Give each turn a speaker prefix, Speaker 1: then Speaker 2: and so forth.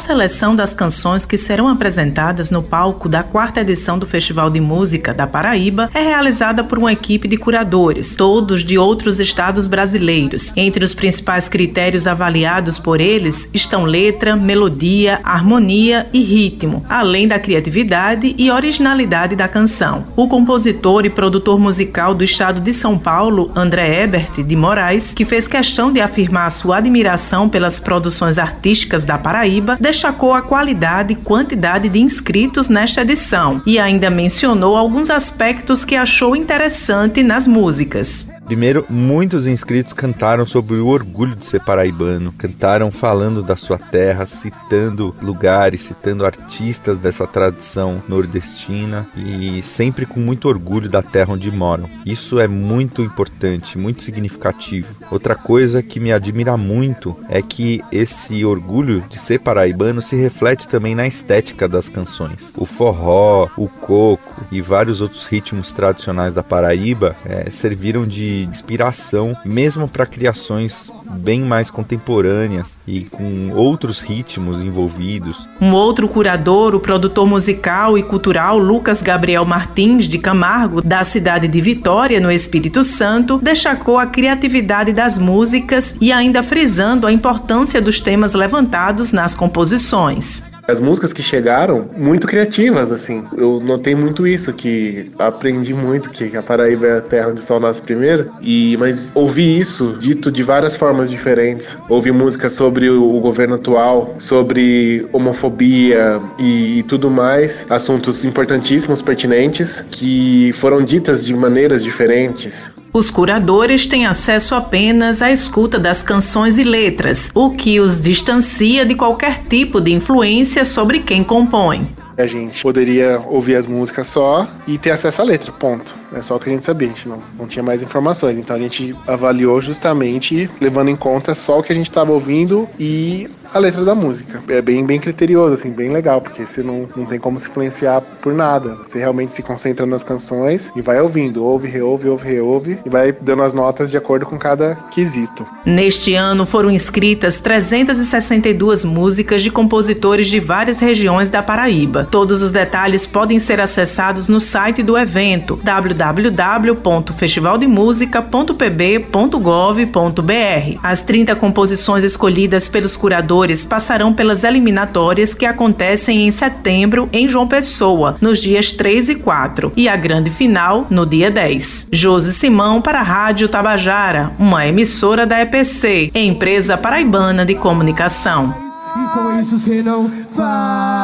Speaker 1: seleção das canções que serão apresentadas no palco da quarta edição do Festival de Música da Paraíba é realizada por uma equipe de curadores, todos de outros estados brasileiros. Entre os principais critérios avaliados por eles estão letra, melodia, harmonia e ritmo, além da criatividade e originalidade da canção. O compositor e produtor musical do estado de São Paulo, André Ebert de Moraes, que fez questão de afirmar sua admiração pelas produções artísticas da Paraíba, destacou a qualidade e quantidade de inscritos nesta edição e ainda mencionou alguns aspectos que achou interessante nas músicas.
Speaker 2: Primeiro, muitos inscritos cantaram sobre o orgulho de ser paraibano, cantaram falando da sua terra, citando lugares, citando artistas dessa tradição nordestina e sempre com muito orgulho da terra onde moram. Isso é muito importante, muito significativo. Outra coisa que me admira muito é que esse orgulho de ser paraibano se reflete também na estética das canções. O forró, o coco e vários outros ritmos tradicionais da Paraíba é, serviram de inspiração, mesmo para criações bem mais contemporâneas e com outros ritmos envolvidos.
Speaker 1: Um outro curador, o produtor musical e cultural Lucas Gabriel Martins de Camargo, da cidade de Vitória, no Espírito Santo, destacou a criatividade das músicas e ainda frisando a importância dos temas levantados nas composições.
Speaker 3: As músicas que chegaram, muito criativas, assim. Eu notei muito isso, que aprendi muito que a Paraíba é a terra onde o sol nasce primeiro. E, mas ouvi isso dito de várias formas diferentes. Ouvi música sobre o, governo atual, sobre homofobia e, e tudo mais. Assuntos importantíssimos, pertinentes, que foram ditas de maneiras diferentes.
Speaker 1: Os curadores têm acesso apenas à escuta das canções e letras, o que os distancia de qualquer tipo de influência sobre quem compõe.
Speaker 3: A gente poderia ouvir as músicas só e ter acesso à letra, ponto. É só o que a gente sabia, a gente não, não tinha mais informações. Então a gente avaliou justamente levando em conta só o que a gente estava ouvindo e a letra da música. É bem, bem criterioso, assim, bem legal, porque você não, não tem como se influenciar por nada. Você realmente se concentra nas canções e vai ouvindo, ouve, reouve, ouve, reouve e vai dando as notas de acordo com cada quesito.
Speaker 1: Neste ano foram inscritas 362 músicas de compositores de várias regiões da Paraíba. Todos os detalhes podem ser acessados no site do evento www.festivaldemusica.pb.gov.br. As 30 composições escolhidas pelos curadores passarão pelas eliminatórias que acontecem em setembro em João Pessoa, nos dias 3 e 4, e a grande final no dia 10. Josi Simão para a Rádio Tabajara, uma emissora da EPC, empresa paraibana de comunicação. E com isso você não faz.